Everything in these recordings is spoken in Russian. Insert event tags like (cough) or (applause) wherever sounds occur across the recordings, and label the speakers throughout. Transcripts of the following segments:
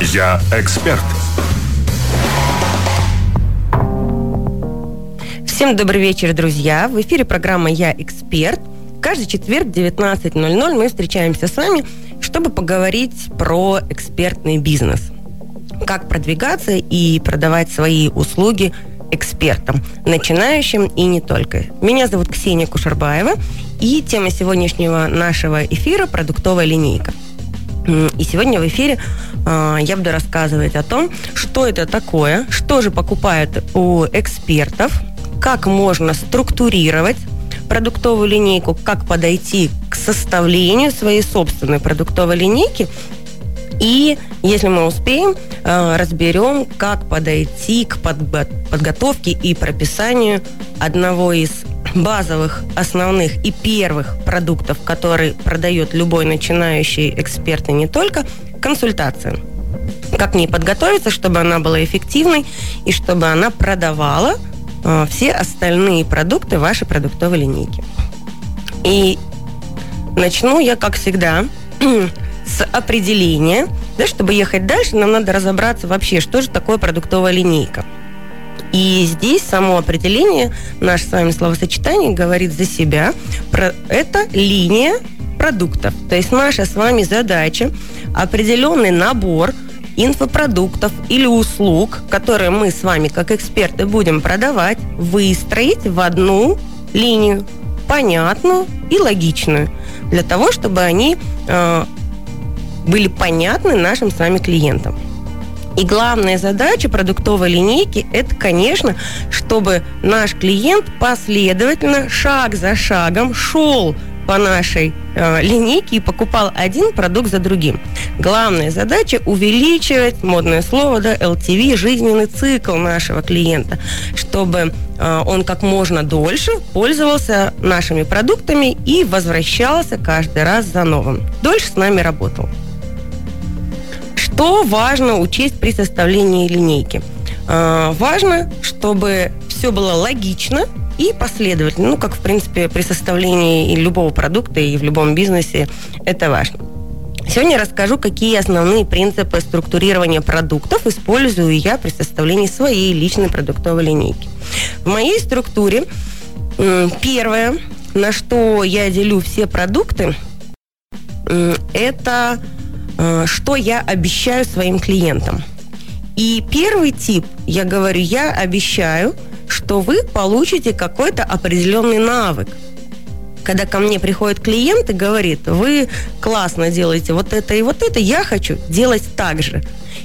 Speaker 1: Я эксперт.
Speaker 2: Всем добрый вечер, друзья. В эфире программа «Я эксперт». Каждый четверг в 19.00 мы встречаемся с вами, чтобы поговорить про экспертный бизнес. Как продвигаться и продавать свои услуги экспертам, начинающим и не только. Меня зовут Ксения Кушарбаева, и тема сегодняшнего нашего эфира – продуктовая линейка. И сегодня в эфире я буду рассказывать о том, что это такое, что же покупают у экспертов, как можно структурировать продуктовую линейку, как подойти к составлению своей собственной продуктовой линейки. И, если мы успеем, э, разберем, как подойти к подготовке и прописанию одного из базовых, основных и первых продуктов, который продает любой начинающий эксперт и не только, консультация. Как к ней подготовиться, чтобы она была эффективной и чтобы она продавала э, все остальные продукты вашей продуктовой линейки. И начну я, как всегда, (clears throat) с определения. Да, чтобы ехать дальше, нам надо разобраться вообще, что же такое продуктовая линейка. И здесь само определение, наше с вами словосочетание говорит за себя. Про это линия продуктов. То есть наша с вами задача определенный набор инфопродуктов или услуг, которые мы с вами как эксперты будем продавать, выстроить в одну линию, понятную и логичную, для того, чтобы они э, были понятны нашим с вами клиентам. И главная задача продуктовой линейки – это, конечно, чтобы наш клиент последовательно, шаг за шагом шел по нашей э, линейке и покупал один продукт за другим. Главная задача – увеличивать, модное слово, да, LTV, жизненный цикл нашего клиента, чтобы э, он как можно дольше пользовался нашими продуктами и возвращался каждый раз за новым. Дольше с нами работал. Что важно учесть при составлении линейки? Э, важно, чтобы все было логично и последовательно. Ну, как, в принципе, при составлении любого продукта и в любом бизнесе это важно. Сегодня расскажу, какие основные принципы структурирования продуктов использую я при составлении своей личной продуктовой линейки. В моей структуре первое, на что я делю все продукты, это Э, что я обещаю своим клиентам. И первый тип, я говорю, я обещаю, что вы получите какой-то определенный навык. Когда ко мне приходит клиент и говорит, вы классно делаете вот это и вот это, я хочу делать так же.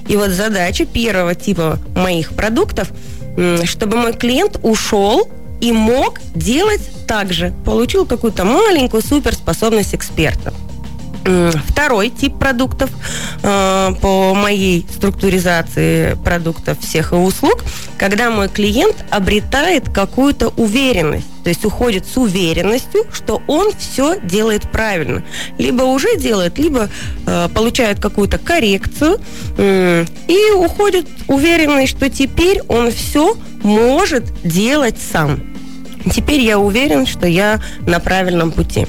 Speaker 2: И вот задача первого типа моих продуктов, чтобы мой клиент ушел и мог делать так же. Получил какую-то маленькую суперспособность эксперта. Второй тип продуктов э, по моей структуризации продуктов всех и услуг, когда мой клиент обретает какую-то уверенность, то есть уходит с уверенностью, что он все делает правильно. Либо уже делает, либо э, получает какую-то коррекцию э, и уходит уверенный, что теперь он все может делать сам. Теперь я уверен, что я на правильном пути.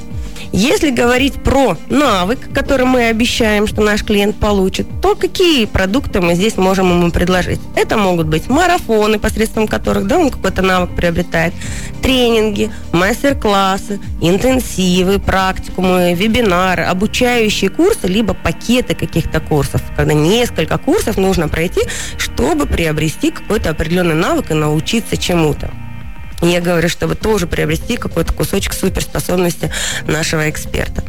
Speaker 2: Если говорить про навык, который мы обещаем, что наш клиент получит, то какие продукты мы здесь можем ему предложить? Это могут быть марафоны, посредством которых да, он какой-то навык приобретает, тренинги, мастер-классы, интенсивы, практикумы, вебинары, обучающие курсы, либо пакеты каких-то курсов, когда несколько курсов нужно пройти, чтобы приобрести какой-то определенный навык и научиться чему-то. Я говорю, чтобы тоже приобрести какой-то кусочек суперспособности нашего эксперта.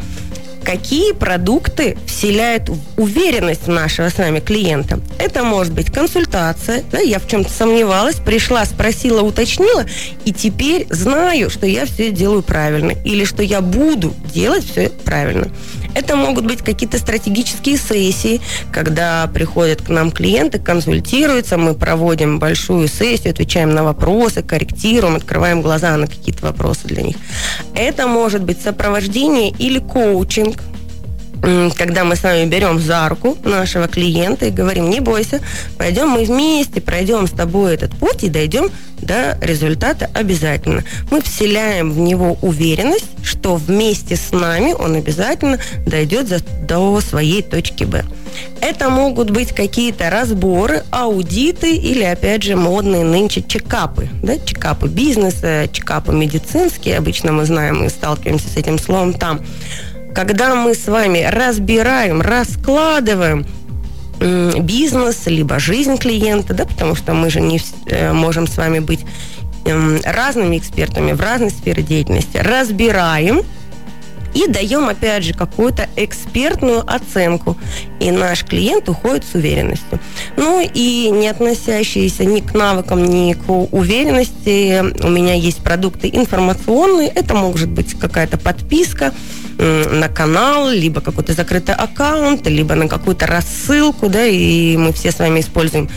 Speaker 2: Какие продукты вселяют уверенность нашего с вами клиента? Это может быть консультация, да, я в чем-то сомневалась, пришла, спросила, уточнила, и теперь знаю, что я все делаю правильно, или что я буду делать все правильно. Это могут быть какие-то стратегические сессии, когда приходят к нам клиенты, консультируются, мы проводим большую сессию, отвечаем на вопросы, корректируем, открываем глаза на какие-то вопросы для них. Это может быть сопровождение или коучинг, когда мы с вами берем за руку нашего клиента и говорим, не бойся, пойдем мы вместе, пройдем с тобой этот путь и дойдем до результата обязательно. Мы вселяем в него уверенность, что вместе с нами он обязательно дойдет до своей точки Б. Это могут быть какие-то разборы, аудиты или, опять же, модные нынче чекапы. Да? Чекапы бизнеса, чекапы медицинские. Обычно мы знаем и сталкиваемся с этим словом там. Когда мы с вами разбираем, раскладываем бизнес, либо жизнь клиента, да, потому что мы же не э, можем с вами быть эм, разными экспертами в разной сфере деятельности, разбираем и даем, опять же, какую-то экспертную оценку. И наш клиент уходит с уверенностью. Ну и не относящиеся ни к навыкам, ни к уверенности, у меня есть продукты информационные. Это может быть какая-то подписка на канал, либо какой-то закрытый аккаунт, либо на какую-то рассылку, да, и мы все с вами используем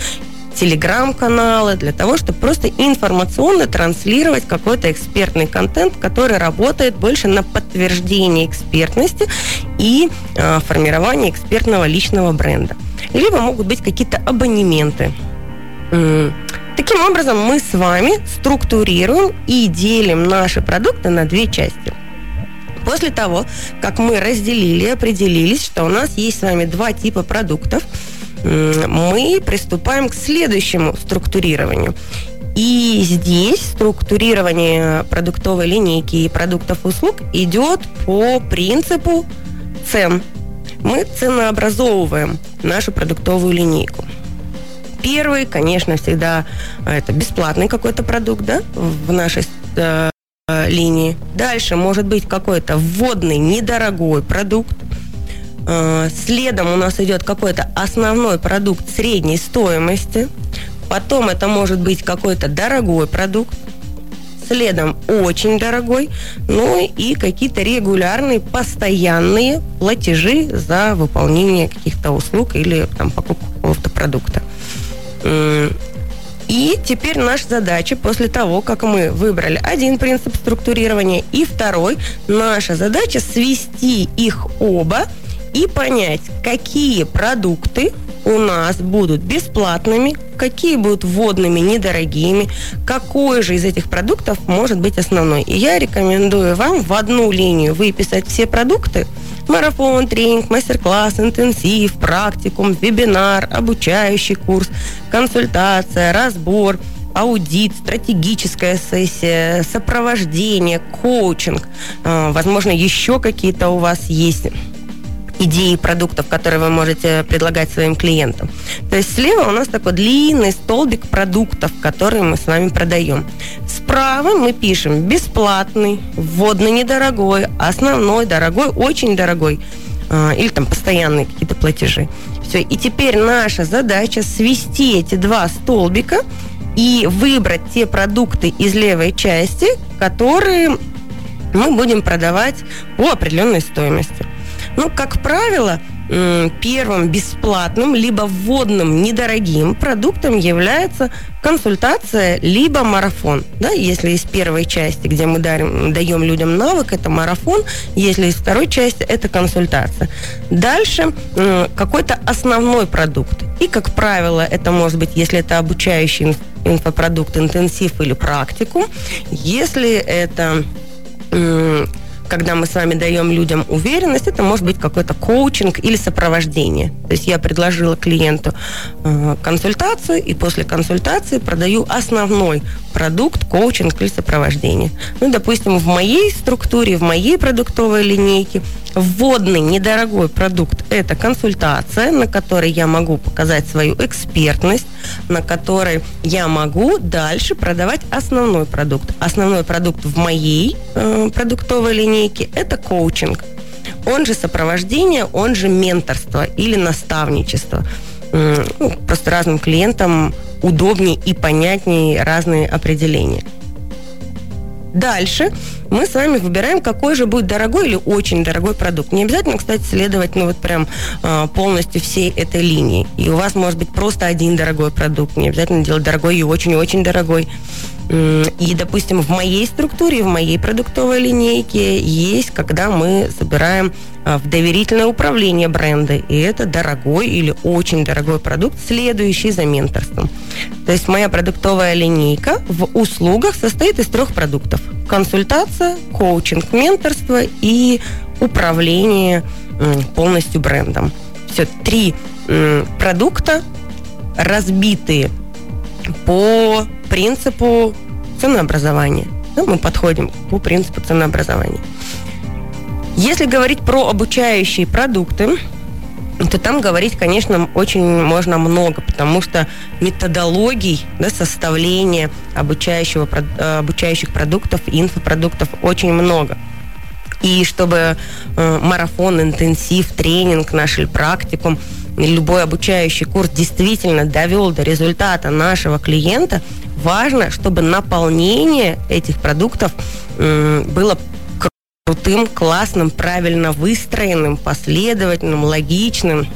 Speaker 2: телеграм-каналы, для того, чтобы просто информационно транслировать какой-то экспертный контент, который работает больше на подтверждение экспертности и э, формирование экспертного личного бренда. Либо могут быть какие-то абонементы. Таким образом, мы с вами структурируем и делим наши продукты на две части. После того, как мы разделили, определились, что у нас есть с вами два типа продуктов – мы приступаем к следующему структурированию. И здесь структурирование продуктовой линейки и продуктов услуг идет по принципу цен. Мы ценообразовываем нашу продуктовую линейку. Первый, конечно, всегда это бесплатный какой-то продукт да, в нашей э, линии. Дальше может быть какой-то вводный недорогой продукт. Э, следом у нас идет какой-то основной продукт средней стоимости. Потом это может быть какой-то дорогой продукт. Следом очень дорогой. Ну и какие-то регулярные, постоянные платежи за выполнение каких-то услуг или там, покупку какого-то продукта. И теперь наша задача после того, как мы выбрали один принцип структурирования и второй, наша задача свести их оба и понять, какие продукты у нас будут бесплатными, какие будут вводными, недорогими, какой же из этих продуктов может быть основной. И я рекомендую вам в одну линию выписать все продукты, марафон, тренинг, мастер-класс, интенсив, практикум, вебинар, обучающий курс, консультация, разбор, аудит, стратегическая сессия, сопровождение, коучинг. А, возможно, еще какие-то у вас есть идеи продуктов, которые вы можете предлагать своим клиентам. То есть слева у нас такой длинный столбик продуктов, которые мы с вами продаем. Справа мы пишем бесплатный, вводный недорогой, основной дорогой, очень дорогой а, или там постоянные какие-то платежи. Все. И теперь наша задача свести эти два столбика и выбрать те продукты из левой части, которые мы будем продавать по определенной стоимости. Ну, как правило, первым бесплатным, либо вводным недорогим продуктом является консультация, либо марафон. Да, если из первой части, где мы дарим, даем людям навык, это марафон, если из второй части, это консультация. Дальше какой-то основной продукт. И, как правило, это может быть, если это обучающий инфопродукт, интенсив или практику, если это когда мы с вами даем людям уверенность, это может быть какой-то коучинг или сопровождение. То есть я предложила клиенту э, консультацию, и после консультации продаю основной продукт, коучинг или сопровождение. Ну, допустим, в моей структуре, в моей продуктовой линейке вводный недорогой продукт – это консультация, на которой я могу показать свою экспертность, на которой я могу дальше продавать основной продукт. Основной продукт в моей э, продуктовой линейке – это коучинг. Он же сопровождение, он же менторство или наставничество. Ну, просто разным клиентам удобнее и понятнее разные определения. Дальше мы с вами выбираем, какой же будет дорогой или очень дорогой продукт. Не обязательно, кстати, следовать, ну, вот прям а, полностью всей этой линии. И у вас может быть просто один дорогой продукт. Не обязательно делать дорогой и очень-очень дорогой. И, допустим, в моей структуре, в моей продуктовой линейке есть, когда мы собираем а, в доверительное управление бренда. И это дорогой или очень дорогой продукт, следующий за менторством. То есть моя продуктовая линейка в услугах состоит из трех продуктов. Консультация, коучинг, менторство и управление полностью брендом. Все, три продукта, разбитые по принципу ценообразования. Ну, мы подходим по принципу ценообразования. Если говорить про обучающие продукты, то там говорить, конечно, очень можно много, потому что методологий да, составления обучающего, обучающих продуктов, инфопродуктов очень много. И чтобы э, марафон, интенсив, тренинг наш или практикум, любой обучающий курс действительно довел до результата нашего клиента, важно, чтобы наполнение этих продуктов было крутым, классным, правильно выстроенным, последовательным, логичным.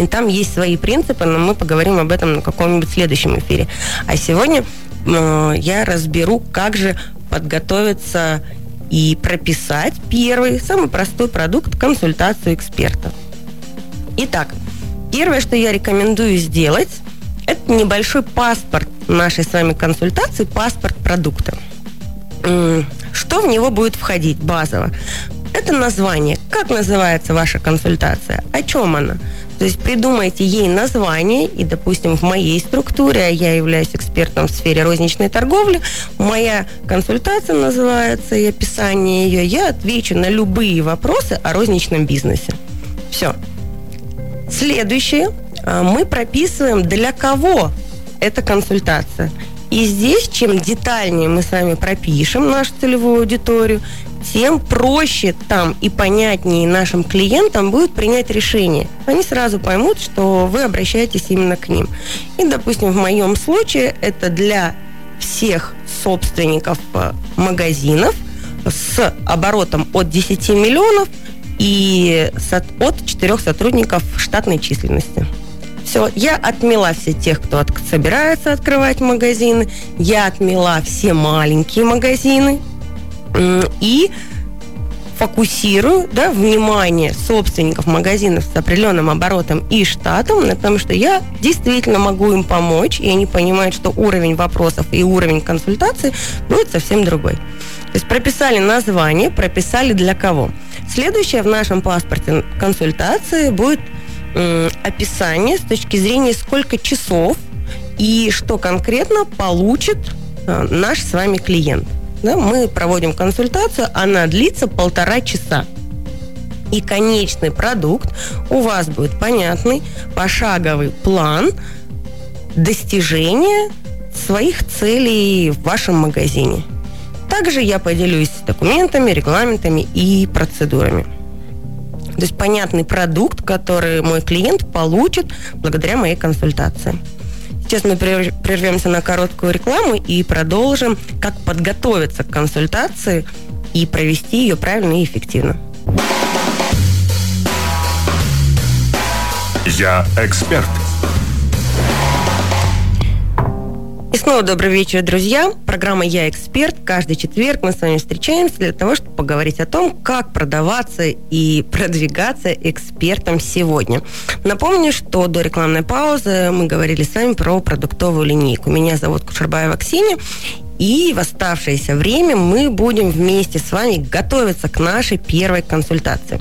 Speaker 2: И там есть свои принципы, но мы поговорим об этом на каком-нибудь следующем эфире. А сегодня я разберу, как же подготовиться и прописать первый, самый простой продукт – консультацию эксперта. Итак, первое, что я рекомендую сделать, это небольшой паспорт нашей с вами консультации, паспорт продукта. Что в него будет входить базово? Это название. Как называется ваша консультация? О чем она? То есть придумайте ей название, и, допустим, в моей структуре, а я являюсь экспертом в сфере розничной торговли, моя консультация называется и описание ее, я отвечу на любые вопросы о розничном бизнесе. Все. Следующее. А, мы прописываем, для кого эта консультация. И здесь, чем детальнее мы с вами пропишем нашу целевую аудиторию, тем проще там и понятнее нашим клиентам будет принять решение. Они сразу поймут, что вы обращаетесь именно к ним. И, допустим, в моем случае это для всех собственников э, магазинов с оборотом от 10 миллионов и от 4 сотрудников штатной численности. Все, я отмела все тех, кто от, собирается открывать магазины, я отмела все маленькие магазины, и фокусирую да, внимание собственников магазинов с определенным оборотом и штатом, потому что я действительно могу им помочь, и они понимают, что уровень вопросов и уровень консультации будет совсем другой. То есть прописали название, прописали для кого. Следующее в нашем паспорте консультации будет описание с точки зрения, сколько часов и что конкретно получит э, наш с вами клиент да, мы проводим консультацию, она длится полтора часа. И конечный продукт у вас будет понятный, пошаговый план достижения своих целей в вашем магазине. Также я поделюсь документами, регламентами и процедурами. То есть понятный продукт, который мой клиент получит благодаря моей консультации. Сейчас мы прервемся на короткую рекламу и продолжим, как подготовиться к консультации и провести ее правильно и эффективно.
Speaker 1: Я эксперт.
Speaker 2: И снова добрый вечер, друзья. Программа «Я эксперт». Каждый четверг мы с вами встречаемся для того, чтобы поговорить о том, как продаваться и продвигаться экспертом сегодня. Напомню, что до рекламной паузы мы говорили с вами про продуктовую линейку. Меня зовут Кушербаева Ксения, и в оставшееся время мы будем вместе с вами готовиться к нашей первой консультации.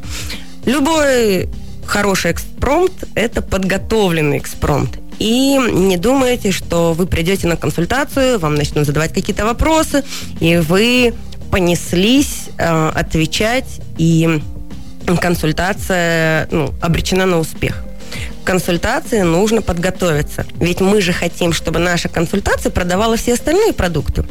Speaker 2: Любой хороший экспромт – это подготовленный экспромт. И не думайте, что вы придете на консультацию, вам начнут задавать какие-то вопросы, и вы понеслись э, отвечать, и консультация ну, обречена на успех консультации нужно подготовиться. Ведь мы же хотим, чтобы наша консультация продавала все остальные продукты.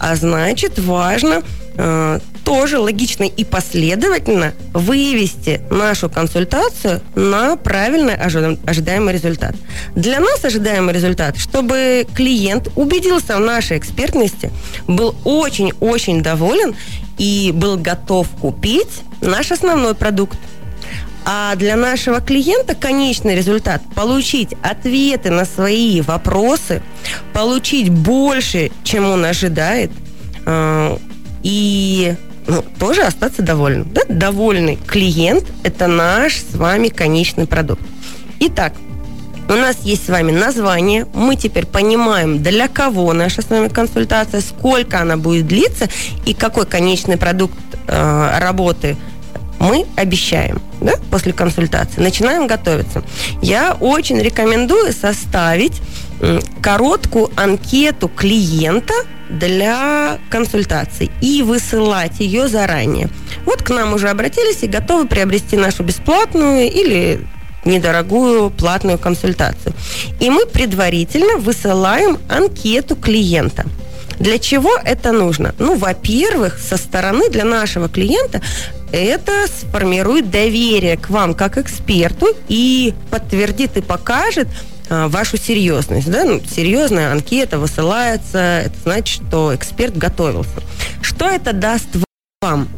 Speaker 2: А значит, важно э, тоже логично и последовательно вывести нашу консультацию на правильный ожидаемый результат. Для нас ожидаемый результат, чтобы клиент убедился в нашей экспертности, был очень-очень доволен и был готов купить наш основной продукт. А для нашего клиента конечный результат – получить ответы на свои вопросы, получить больше, чем он ожидает, э, и ну, тоже остаться довольным. Да? Довольный клиент – это наш с вами конечный продукт. Итак, у нас есть с вами название, мы теперь понимаем, для кого наша с вами консультация, сколько она будет длиться и какой конечный продукт э, работы мы обещаем. да, после консультации, начинаем готовиться. Я очень рекомендую составить короткую анкету клиента для консультаций и высылать ее заранее. Вот к нам уже обратились и готовы приобрести нашу бесплатную или недорогую платную консультацию. И мы предварительно высылаем анкету клиента. Для чего это нужно? Ну, во-первых, со стороны для нашего клиента это сформирует доверие к вам как эксперту и подтвердит и покажет вашу серьезность. Да? Ну, серьезная анкета высылается, это значит, что эксперт готовился. Что это даст вам?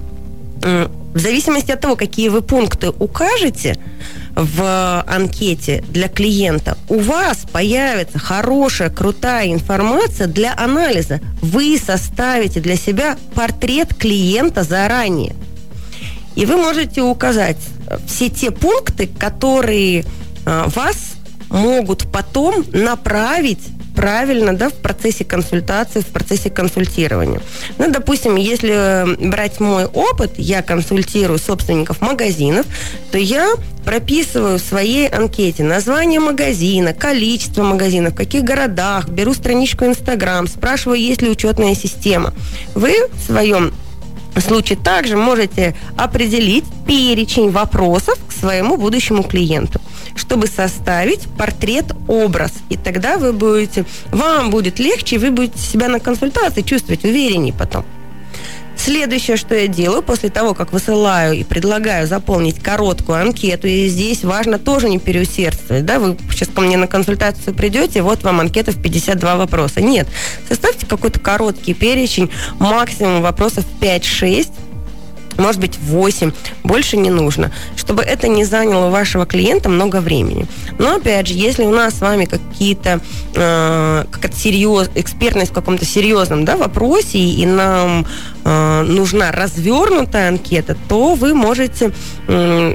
Speaker 2: В зависимости от того, какие вы пункты укажете, в анкете для клиента, у вас появится хорошая, крутая информация для анализа. Вы составите для себя портрет клиента заранее. И вы можете указать все те пункты, которые а, вас могут потом направить правильно, да, в процессе консультации, в процессе консультирования. Ну, допустим, если брать мой опыт, я консультирую собственников магазинов, то я прописываю в своей анкете название магазина, количество магазинов, в каких городах, беру страничку Инстаграм, спрашиваю, есть ли учетная система. Вы в своем случае также можете определить перечень вопросов к своему будущему клиенту чтобы составить портрет-образ. И тогда вы будете, вам будет легче, вы будете себя на консультации чувствовать увереннее потом. Следующее, что я делаю после того, как высылаю и предлагаю заполнить короткую анкету, и здесь важно тоже не переусердствовать, да, вы сейчас ко мне на консультацию придете, вот вам анкета в 52 вопроса. Нет, составьте какой-то короткий перечень, максимум вопросов 5-6, может быть, 8, больше не нужно, чтобы это не заняло у вашего клиента много времени. Но, опять же, если у нас с вами какие-то, э, какая-то серьез, экспертность в каком-то серьезном да, вопросе, и нам э, нужна развернутая анкета, то вы можете э,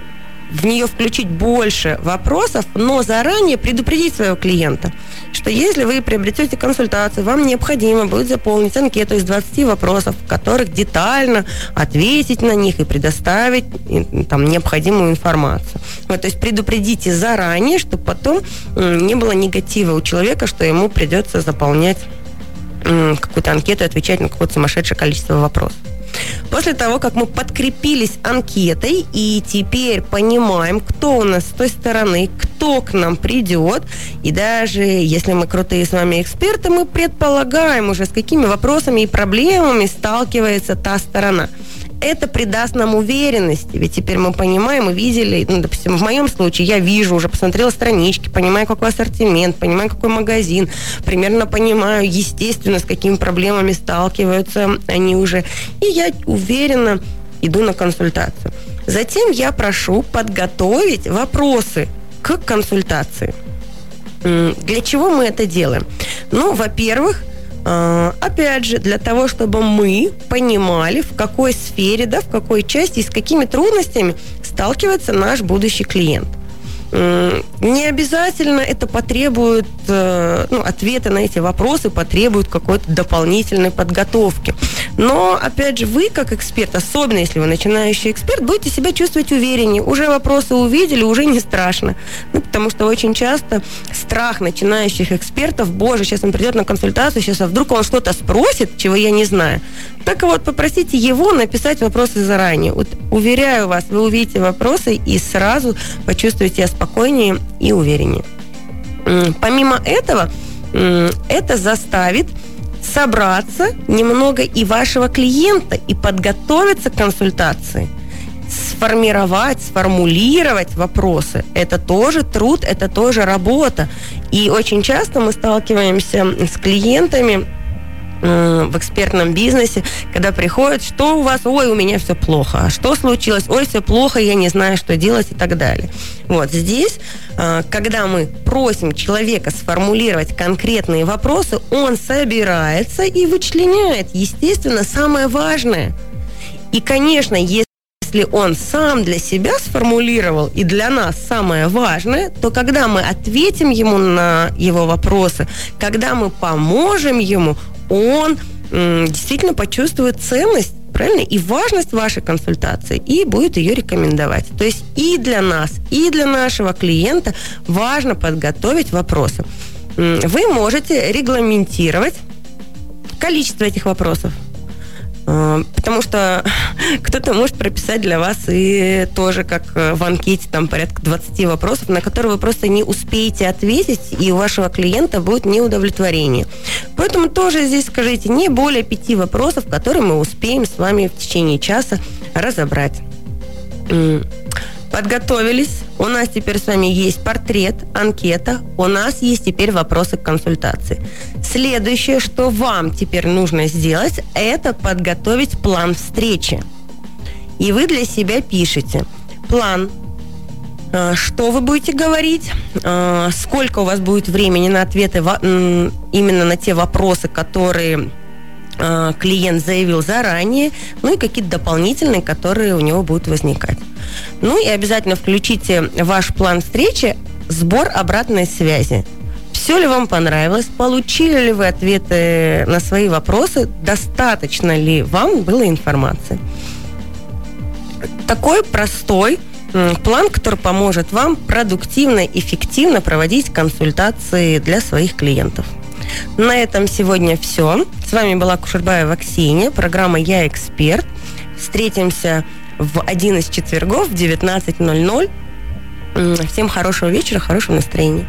Speaker 2: в нее включить больше вопросов, но заранее предупредить своего клиента, что если вы приобретете консультацию, вам необходимо будет заполнить анкету из 20 вопросов, в которых детально ответить на них и предоставить там, необходимую информацию. Вот, то есть предупредите заранее, чтобы потом не было негатива у человека, что ему придется заполнять какую-то анкету и отвечать на какое-то сумасшедшее количество вопросов. После того, как мы подкрепились анкетой и теперь понимаем, кто у нас с той стороны, кто к нам придет, и даже если мы крутые с вами эксперты, мы предполагаем уже, с какими вопросами и проблемами сталкивается та сторона это придаст нам уверенности. Ведь теперь мы понимаем и видели, ну, допустим, в моем случае я вижу, уже посмотрела странички, понимаю, какой ассортимент, понимаю, какой магазин, примерно понимаю, естественно, с какими проблемами сталкиваются они уже. И я уверенно иду на консультацию. Затем я прошу подготовить вопросы к консультации. Для чего мы это делаем? Ну, во-первых, опять же, для того, чтобы мы понимали, в какой сфере, да, в какой части и с какими трудностями сталкивается наш будущий клиент. Не обязательно это потребует, э, ну, ответы на эти вопросы потребуют какой-то дополнительной подготовки. Но, опять же, вы как эксперт, особенно если вы начинающий эксперт, будете себя чувствовать увереннее. Уже вопросы увидели, уже не страшно. Ну, потому что очень часто страх начинающих экспертов, боже, сейчас он придет на консультацию, сейчас а вдруг он что-то спросит, чего я не знаю. Так вот, попросите его написать вопросы заранее. Вот, уверяю вас, вы увидите вопросы и сразу почувствуете себя спокойнее и увереннее. Помимо этого, это заставит собраться немного и вашего клиента и подготовиться к консультации сформировать, сформулировать вопросы. Это тоже труд, это тоже работа. И очень часто мы сталкиваемся с клиентами, в экспертном бизнесе, когда приходят, что у вас, ой, у меня все плохо, а что случилось, ой, все плохо, я не знаю, что делать и так далее. Вот здесь, а, когда мы просим человека сформулировать конкретные вопросы, он собирается и вычленяет, естественно, самое важное. И, конечно, если он сам для себя сформулировал и для нас самое важное, то когда мы ответим ему на его вопросы, когда мы поможем ему, он действительно почувствует ценность правильно? И важность вашей консультации, и будет ее рекомендовать. То есть и для нас, и для нашего клиента важно подготовить вопросы. Вы можете регламентировать количество этих вопросов. Э, потому что (laughs) кто-то может прописать для вас и тоже, как э, в анкете, там порядка 20 вопросов, на которые вы просто не успеете ответить, и у вашего клиента будет неудовлетворение. Поэтому тоже здесь скажите не более пяти вопросов, которые мы успеем с вами в течение часа разобрать. Подготовились. У нас теперь с вами есть портрет, анкета. У нас есть теперь вопросы к консультации. Следующее, что вам теперь нужно сделать, это подготовить план встречи. И вы для себя пишете план, э, что вы будете говорить, э, сколько у вас будет времени на ответы именно на те вопросы, которые клиент заявил заранее, ну и какие-то дополнительные, которые у него будут возникать. Ну и обязательно включите ваш план встречи сбор обратной связи. Все ли вам понравилось? Получили ли вы ответы на свои вопросы? Достаточно ли вам было информации? Такой простой план, который поможет вам продуктивно, эффективно проводить консультации для своих клиентов. На этом сегодня все. С вами была Кушербаева Ксения, программа «Я эксперт». Встретимся в один из четвергов в 19.00. Всем хорошего вечера, хорошего настроения.